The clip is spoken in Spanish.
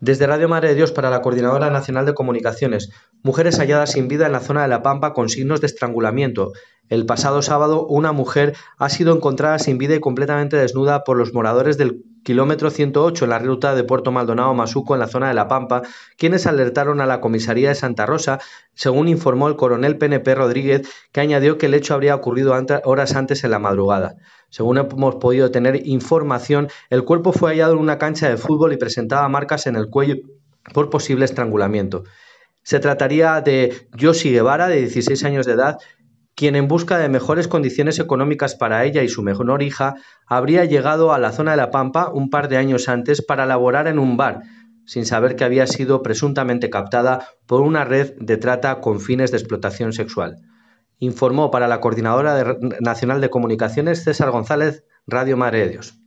Desde Radio Madre de Dios para la Coordinadora Nacional de Comunicaciones, mujeres halladas sin vida en la zona de La Pampa con signos de estrangulamiento. El pasado sábado, una mujer ha sido encontrada sin vida y completamente desnuda por los moradores del kilómetro 108 en la ruta de Puerto Maldonado Masuco en la zona de La Pampa, quienes alertaron a la comisaría de Santa Rosa, según informó el coronel PNP Rodríguez, que añadió que el hecho habría ocurrido horas antes en la madrugada. Según hemos podido tener información, el cuerpo fue hallado en una cancha de fútbol y presentaba marcas en el cuello por posible estrangulamiento. Se trataría de Yoshi Guevara, de 16 años de edad, quien en busca de mejores condiciones económicas para ella y su menor hija habría llegado a la zona de La Pampa un par de años antes para laborar en un bar, sin saber que había sido presuntamente captada por una red de trata con fines de explotación sexual. Informó para la Coordinadora Nacional de Comunicaciones César González, Radio Madre Dios.